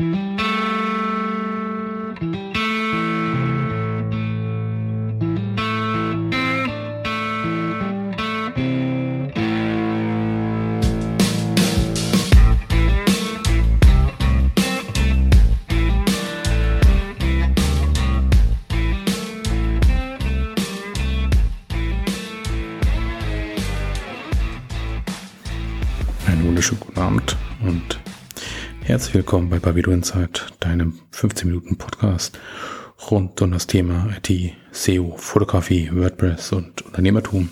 Mm-hmm. Herzlich willkommen bei Babido Insight, deinem 15 Minuten Podcast rund um das Thema IT, SEO, Fotografie, WordPress und Unternehmertum.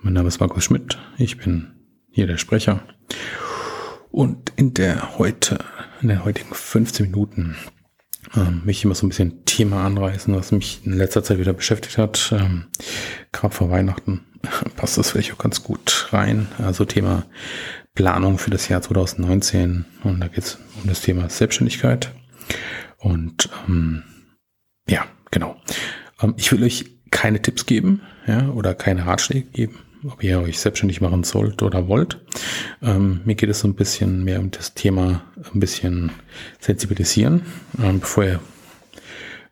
Mein Name ist Markus Schmidt, ich bin hier der Sprecher und in der heute, in den heutigen 15 Minuten ähm, mich immer so ein bisschen Thema anreißen, was mich in letzter Zeit wieder beschäftigt hat. Ähm, Gerade vor Weihnachten passt das vielleicht auch ganz gut rein. Also Thema Planung für das Jahr 2019 und da geht es um das Thema Selbstständigkeit. Und ähm, ja, genau. Ähm, ich will euch keine Tipps geben, ja, oder keine Ratschläge geben, ob ihr euch selbstständig machen sollt oder wollt. Ähm, mir geht es so ein bisschen mehr um das Thema ein bisschen sensibilisieren, ähm, bevor ihr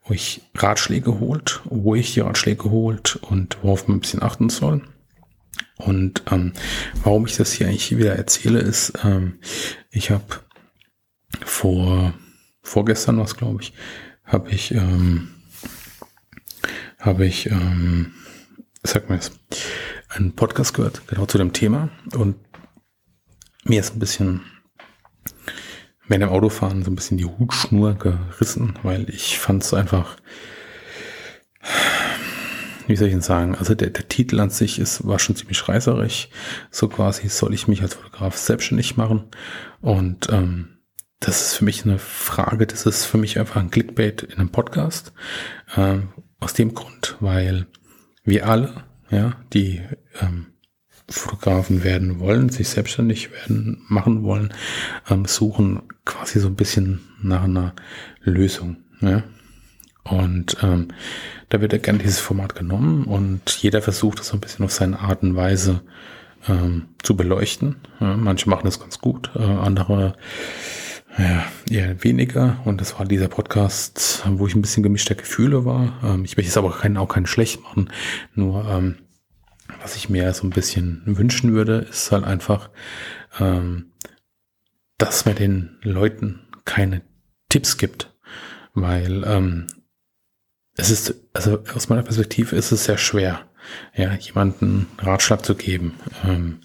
euch Ratschläge holt, wo ich die Ratschläge holt und worauf man ein bisschen achten soll. Und ähm, warum ich das hier eigentlich wieder erzähle, ist, ähm, ich habe vor vorgestern was glaube ich, habe ich ähm, habe ich ähm, sag mal jetzt einen Podcast gehört genau zu dem Thema. Und mir ist ein bisschen während dem Autofahren so ein bisschen die Hutschnur gerissen, weil ich fand es einfach wie soll ich denn sagen, also der, der Titel an sich ist, war schon ziemlich reißerig. So quasi soll ich mich als Fotograf selbstständig machen. Und ähm, das ist für mich eine Frage, das ist für mich einfach ein Clickbait in einem Podcast. Ähm, aus dem Grund, weil wir alle, ja, die ähm, Fotografen werden wollen, sich selbstständig werden, machen wollen, ähm, suchen quasi so ein bisschen nach einer Lösung. Ja? Und ähm, da wird ja gern dieses Format genommen und jeder versucht es so ein bisschen auf seine Art und Weise ähm, zu beleuchten. Ja, manche machen das ganz gut, äh, andere ja, eher weniger. Und das war dieser Podcast, wo ich ein bisschen gemischter Gefühle war. Ähm, ich möchte es aber keinen, auch keinen schlecht machen. Nur ähm, was ich mir so ein bisschen wünschen würde, ist halt einfach, ähm, dass man den Leuten keine Tipps gibt. Weil ähm, es ist, also aus meiner Perspektive ist es sehr schwer, ja, jemanden Ratschlag zu geben. Ähm,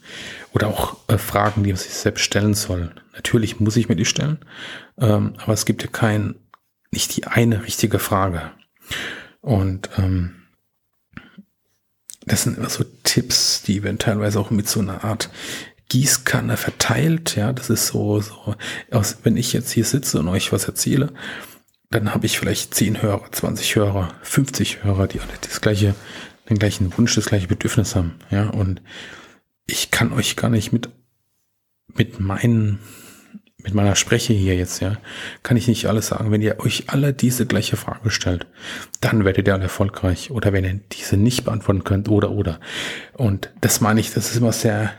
oder auch äh, Fragen, die man sich selbst stellen soll. Natürlich muss ich mir die stellen, ähm, aber es gibt ja kein, nicht die eine richtige Frage. Und ähm, das sind immer so Tipps, die werden teilweise auch mit so einer Art Gießkanne verteilt. Ja, das ist so, so, aus, wenn ich jetzt hier sitze und euch was erzähle, dann habe ich vielleicht 10 Hörer, 20 Hörer, 50 Hörer, die alle das gleiche, den gleichen Wunsch, das gleiche Bedürfnis haben. Ja, und ich kann euch gar nicht mit, mit meinen, mit meiner Spreche hier jetzt, ja, kann ich nicht alles sagen. Wenn ihr euch alle diese gleiche Frage stellt, dann werdet ihr alle erfolgreich. Oder wenn ihr diese nicht beantworten könnt, oder, oder. Und das meine ich, das ist immer sehr,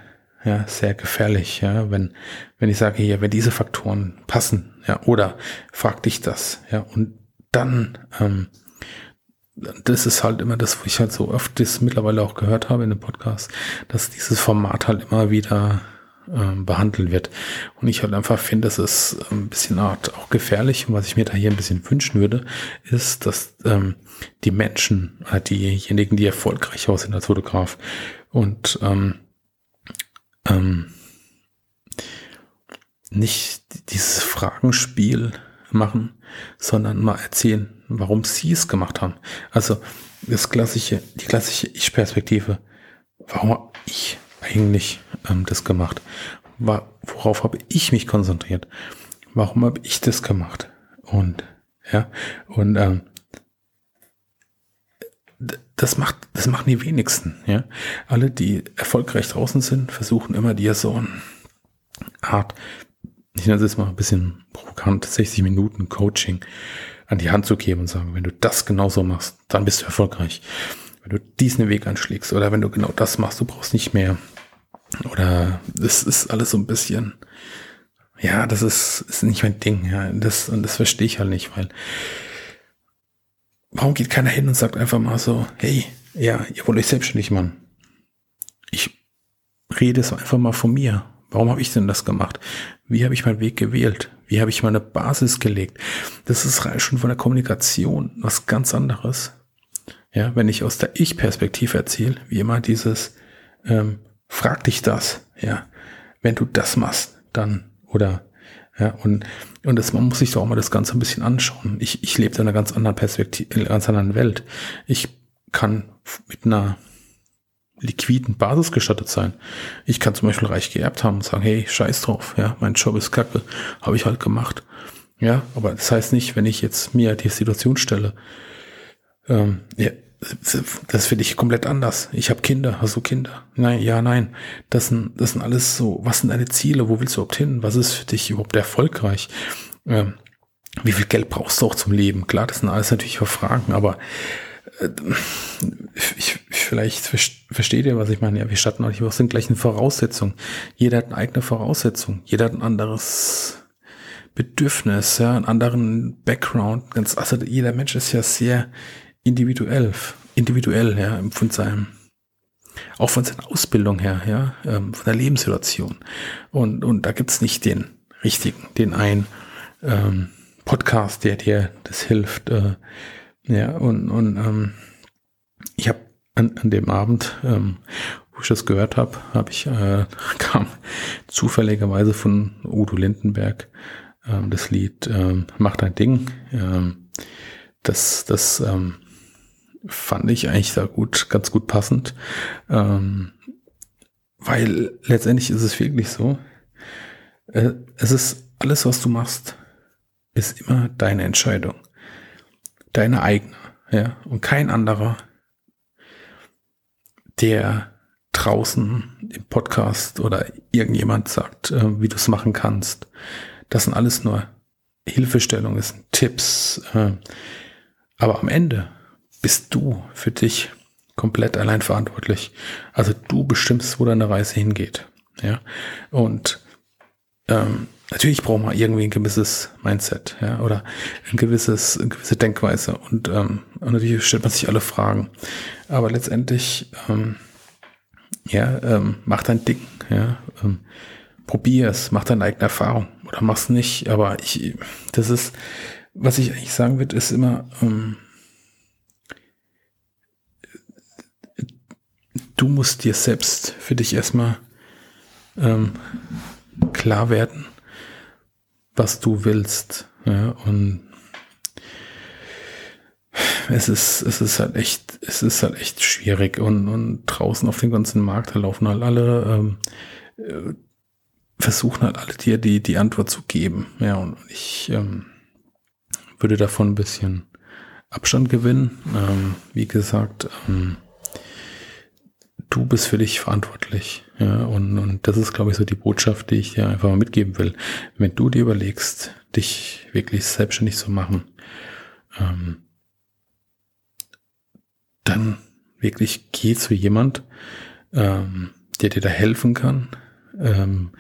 ja, sehr gefährlich, ja, wenn, wenn ich sage hier, wenn diese Faktoren passen, ja, oder frag dich das, ja, und dann, ähm, das ist halt immer das, wo ich halt so oft das mittlerweile auch gehört habe in dem Podcast, dass dieses Format halt immer wieder ähm, behandelt wird. Und ich halt einfach finde, das ist ein bisschen Art auch gefährlich. Und was ich mir da hier ein bisschen wünschen würde, ist, dass ähm, die Menschen, äh, diejenigen, die erfolgreich aus sind als Fotograf und ähm, ähm, nicht dieses Fragenspiel machen, sondern mal erzählen, warum sie es gemacht haben. Also das klassische, die klassische Ich-Perspektive. Warum habe ich eigentlich ähm, das gemacht? War, worauf habe ich mich konzentriert? Warum habe ich das gemacht? Und ja, und ähm, das macht, das machen die wenigsten, ja. Alle, die erfolgreich draußen sind, versuchen immer dir so eine Art, ich nenne es jetzt mal ein bisschen provokant, 60 Minuten Coaching an die Hand zu geben und sagen, wenn du das genauso machst, dann bist du erfolgreich. Wenn du diesen Weg anschlägst oder wenn du genau das machst, du brauchst nicht mehr. Oder es ist alles so ein bisschen, Ja, das ist, ist nicht mein Ding. Ja, das, und das verstehe ich halt nicht, weil warum geht keiner hin und sagt einfach mal so, hey, ja, ihr wollt euch selbstständig machen. Ich rede es einfach mal von mir. Warum habe ich denn das gemacht? Wie habe ich meinen Weg gewählt? Wie habe ich meine Basis gelegt? Das ist schon von der Kommunikation was ganz anderes. Ja, wenn ich aus der Ich-Perspektive erzähle, wie immer dieses, ähm, frag dich das, ja, wenn du das machst, dann, oder, ja, und, und das, man muss sich doch auch mal das Ganze ein bisschen anschauen. Ich, ich lebe in einer ganz anderen Perspektive, in einer ganz anderen Welt. Ich kann mit einer liquiden Basis gestattet sein. Ich kann zum Beispiel reich geerbt haben und sagen, hey, scheiß drauf, ja, mein Job ist kacke, habe ich halt gemacht. Ja, aber das heißt nicht, wenn ich jetzt mir die Situation stelle, ähm, ja, das finde ich komplett anders. Ich habe Kinder, hast du Kinder? Nein, ja, nein. Das sind, das sind alles so, was sind deine Ziele? Wo willst du überhaupt hin? Was ist für dich überhaupt erfolgreich? Ähm, wie viel Geld brauchst du auch zum Leben? Klar, das sind alles natürlich Fragen, aber äh, ich, vielleicht versteht ihr, was ich meine. Ja, wir starten natürlich aus den gleichen Voraussetzungen. Jeder hat eine eigene Voraussetzung. Jeder hat ein anderes Bedürfnis, ja, einen anderen Background. Ganz, also jeder Mensch ist ja sehr individuell, individuell, ja, von seinem, auch von seiner Ausbildung her, ja, ähm, von der Lebenssituation. Und, und da gibt's nicht den richtigen, den einen ähm, Podcast, der dir das hilft. Äh, ja, und, und ähm, ich habe an, an dem Abend, ähm, wo ich das gehört habe, habe ich äh, kam zufälligerweise von Udo Lindenberg ähm, das Lied ähm, Mach dein Ding. Ähm, das das ähm, fand ich eigentlich da gut, ganz gut passend. Ähm, weil letztendlich ist es wirklich so, äh, es ist alles, was du machst, ist immer deine Entscheidung. Deine eigene, ja. Und kein anderer, der draußen im Podcast oder irgendjemand sagt, äh, wie du es machen kannst. Das sind alles nur Hilfestellungen, das sind Tipps. Äh, aber am Ende bist du für dich komplett allein verantwortlich. Also du bestimmst, wo deine Reise hingeht. Ja. Und ähm, natürlich braucht man irgendwie ein gewisses Mindset, ja, oder ein gewisses, eine gewisse Denkweise. Und, ähm, und natürlich stellt man sich alle Fragen. Aber letztendlich, ähm, ja, ähm, mach dein Ding, ja, ähm, probier es, mach deine eigene Erfahrung oder mach's nicht. Aber ich, das ist, was ich eigentlich sagen würde, ist immer, ähm, du musst dir selbst für dich erstmal ähm, klar werden, was du willst. Ja, und es ist, es ist halt echt, es ist halt echt schwierig und, und draußen auf dem ganzen Markt, da laufen halt alle, ähm, äh, versuchen halt alle dir die, die Antwort zu geben. Ja, und ich ähm, würde davon ein bisschen Abstand gewinnen. Ähm, wie gesagt, ähm, du bist für dich verantwortlich. Ja, und, und das ist, glaube ich, so die Botschaft, die ich dir einfach mal mitgeben will. Wenn du dir überlegst, dich wirklich selbstständig zu machen, ähm, dann wirklich geh zu jemand, ähm, der dir da helfen kann, ähm,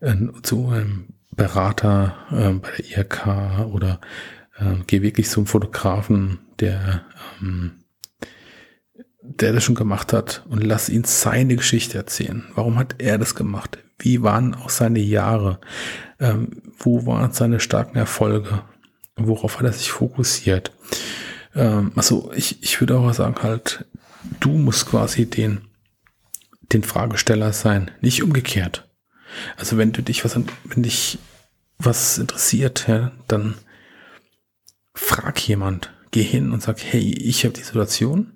äh, zu einem Berater äh, bei der IRK oder äh, geh wirklich zum Fotografen, der ähm, der das schon gemacht hat und lass ihn seine Geschichte erzählen. Warum hat er das gemacht? Wie waren auch seine Jahre? Ähm, wo waren seine starken Erfolge? Worauf hat er sich fokussiert? Ähm, also ich, ich würde auch sagen halt, du musst quasi den, den Fragesteller sein, nicht umgekehrt. Also wenn du dich was, wenn dich was interessiert, ja, dann frag jemand, geh hin und sag, hey, ich habe die Situation,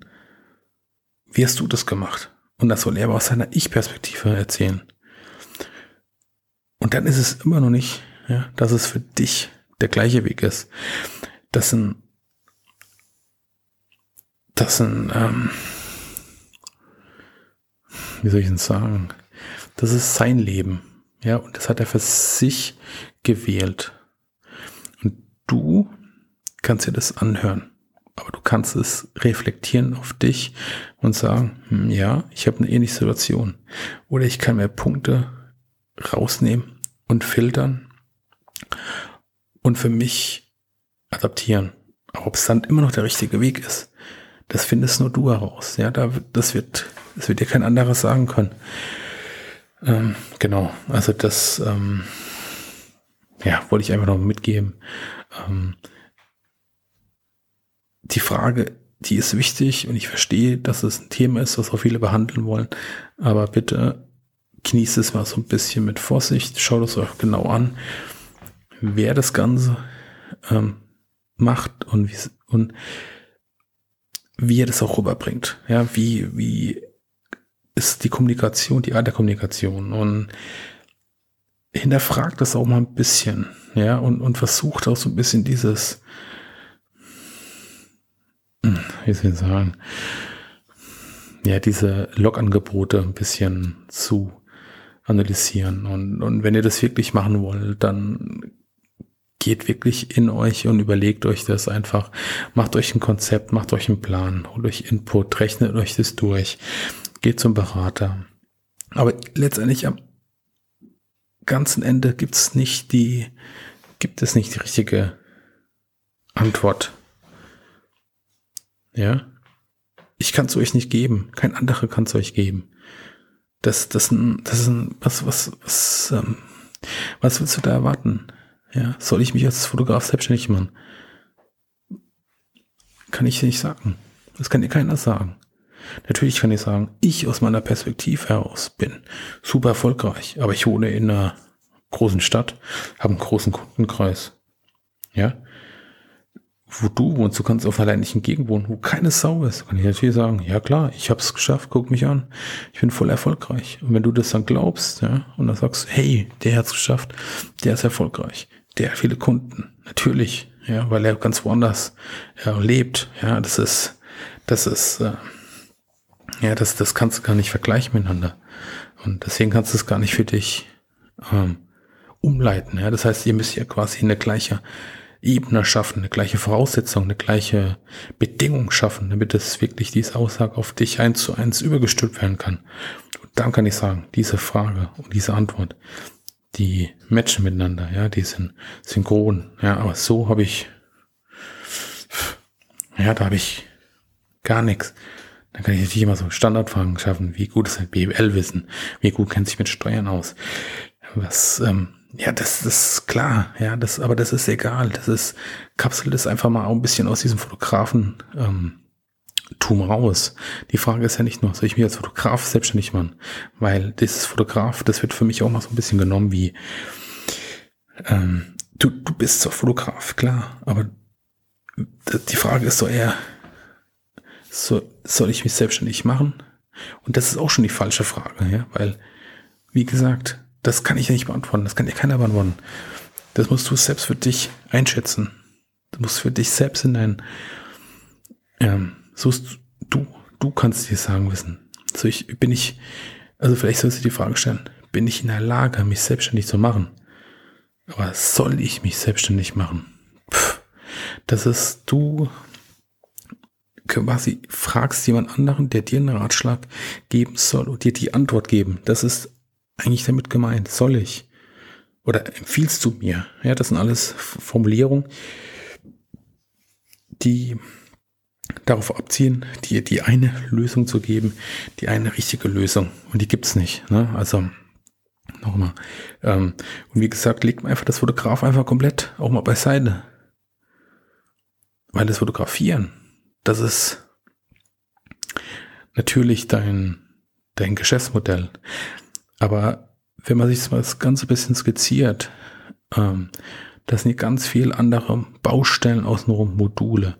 wie hast du das gemacht? Und das soll er aber aus seiner Ich-Perspektive erzählen. Und dann ist es immer noch nicht, ja, dass es für dich der gleiche Weg ist. Das sind, das sind, ähm, wie soll ich denn sagen? Das ist sein Leben. Ja, und das hat er für sich gewählt. Und du kannst dir das anhören. Aber du kannst es reflektieren auf dich und sagen, hm, ja, ich habe eine ähnliche Situation. Oder ich kann mir Punkte rausnehmen und filtern und für mich adaptieren. Ob es dann immer noch der richtige Weg ist, das findest nur du heraus. Ja, da, das wird, das wird dir kein anderes sagen können. Ähm, genau, also das, ähm, ja, wollte ich einfach noch mitgeben. Ähm, die Frage, die ist wichtig und ich verstehe, dass es ein Thema ist, was auch viele behandeln wollen. Aber bitte genießt es mal so ein bisschen mit Vorsicht. Schaut es euch genau an, wer das Ganze ähm, macht und wie, und wie er das auch rüberbringt. Ja, wie, wie ist die Kommunikation, die Art der Kommunikation und hinterfragt das auch mal ein bisschen, ja, und, und versucht auch so ein bisschen dieses, wie soll ich sagen, ja, diese Log-Angebote ein bisschen zu analysieren. Und, und wenn ihr das wirklich machen wollt, dann geht wirklich in euch und überlegt euch das einfach. Macht euch ein Konzept, macht euch einen Plan, holt euch Input, rechnet euch das durch, geht zum Berater. Aber letztendlich am ganzen Ende gibt es nicht die, gibt es nicht die richtige Antwort. Ja? Ich kann es euch nicht geben. Kein anderer kann es euch geben. Das, das, das ist ein, was, was, was, ähm, was willst du da erwarten? Ja, soll ich mich als Fotograf selbstständig machen? Kann ich nicht sagen. Das kann dir keiner sagen. Natürlich kann ich sagen, ich aus meiner Perspektive heraus bin super erfolgreich, aber ich wohne in einer großen Stadt, habe einen großen Kundenkreis. Ja, wo du wohnst, du kannst auf einer ländlichen Gegend wohnen, wo keine Sau ist, kann ich natürlich sagen, ja klar, ich habe es geschafft, guck mich an, ich bin voll erfolgreich. Und wenn du das dann glaubst, ja, und dann sagst, hey, der hat's geschafft, der ist erfolgreich, der hat viele Kunden, natürlich, ja, weil er ganz woanders ja, lebt, ja, das ist, das ist, äh, ja, das, das kannst du gar nicht vergleichen miteinander. Und deswegen kannst du es gar nicht für dich ähm, umleiten. Ja, das heißt, ihr müsst ja quasi eine gleiche Ebene schaffen, eine gleiche Voraussetzung, eine gleiche Bedingung schaffen, damit es wirklich diese Aussage auf dich eins zu eins übergestülpt werden kann. Und dann kann ich sagen, diese Frage und diese Antwort, die matchen miteinander, ja, die sind synchron, ja, aber so habe ich, ja, da habe ich gar nichts. Dann kann ich natürlich immer so Standardfragen schaffen, wie gut ist ein BWL-Wissen, wie gut kennt sich mit Steuern aus, was, ähm, ja, das, das ist klar, ja, das, aber das ist egal. Das ist, kapselt es einfach mal auch ein bisschen aus diesem Fotografen, ähm, Tum raus. Die Frage ist ja nicht nur, soll ich mich als Fotograf selbstständig machen? Weil dieses Fotograf, das wird für mich auch mal so ein bisschen genommen wie, ähm, du, du bist zwar Fotograf, klar, aber die Frage ist so eher, so, soll ich mich selbstständig machen? Und das ist auch schon die falsche Frage, ja, weil, wie gesagt, das kann ich nicht beantworten. Das kann dir keiner beantworten. Das musst du selbst für dich einschätzen. Du musst für dich selbst in dein, ähm, so du, du kannst dir sagen wissen. So ich, bin ich, also vielleicht sollst du die Frage stellen, bin ich in der Lage, mich selbstständig zu machen? Aber soll ich mich selbstständig machen? Pff, das ist, du quasi fragst jemand anderen, der dir einen Ratschlag geben soll und dir die Antwort geben. Das ist eigentlich damit gemeint? Soll ich? Oder empfiehlst du mir? Ja, das sind alles Formulierungen, die darauf abziehen, dir die eine Lösung zu geben, die eine richtige Lösung. Und die gibt's nicht. Ne? Also nochmal. Ähm, und wie gesagt, legt man einfach das Fotograf einfach komplett auch mal beiseite. Weil das Fotografieren, das ist natürlich dein, dein Geschäftsmodell. Aber wenn man sich das Ganze bisschen skizziert, ähm, das sind ganz viel andere Baustellen außenrum, Module.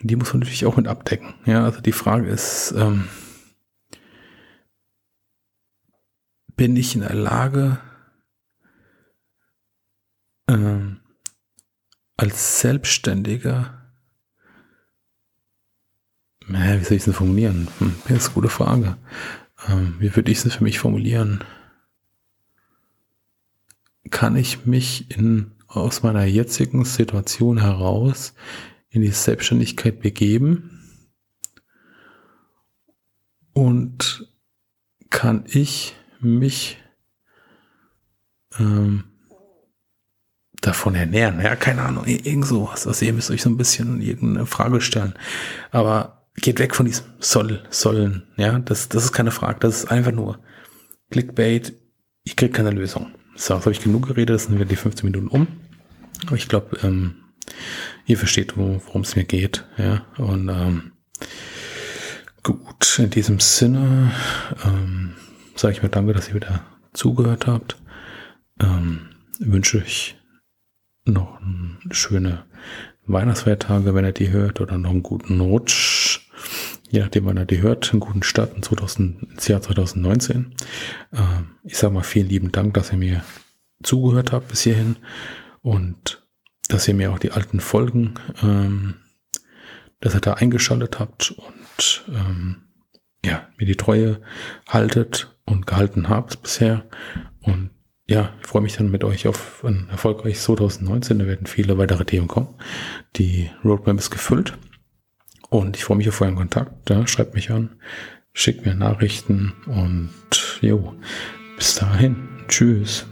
Die muss man natürlich auch mit abdecken. Ja, also die Frage ist, ähm, bin ich in der Lage, ähm, als Selbstständiger, wie soll ich es formulieren? Hm, das ist eine gute Frage. Ähm, wie würde ich es für mich formulieren? kann ich mich in, aus meiner jetzigen Situation heraus in die Selbstständigkeit begeben und kann ich mich ähm, davon ernähren. Ja, keine Ahnung, irgend sowas. Also ihr müsst euch so ein bisschen irgendeine Frage stellen. Aber geht weg von diesem soll, sollen. Ja, das, das ist keine Frage. Das ist einfach nur Clickbait. Ich krieg keine Lösung. So, jetzt habe ich genug geredet. Das sind wir die 15 Minuten um. Aber ich glaube, ähm, ihr versteht, worum es mir geht. Ja, und ähm, gut, in diesem Sinne ähm, sage ich mir danke, dass ihr wieder zugehört habt. Ähm, wünsche ich noch schöne Weihnachtsfeiertage, wenn ihr die hört, oder noch einen guten Rutsch, je nachdem, wann ihr die hört, einen guten Start in 2000, ins Jahr 2019. Ähm, ich sage mal vielen lieben Dank, dass ihr mir zugehört habt bis hierhin und dass ihr mir auch die alten Folgen, ähm, dass ihr da eingeschaltet habt und ähm, ja, mir die Treue haltet und gehalten habt bisher. Und ja, ich freue mich dann mit euch auf ein erfolgreiches 2019. Da werden viele weitere Themen kommen. Die Roadmap ist gefüllt. Und ich freue mich auf euren Kontakt. Ja, schreibt mich an, schickt mir Nachrichten und jo, bis dahin. Tschüss.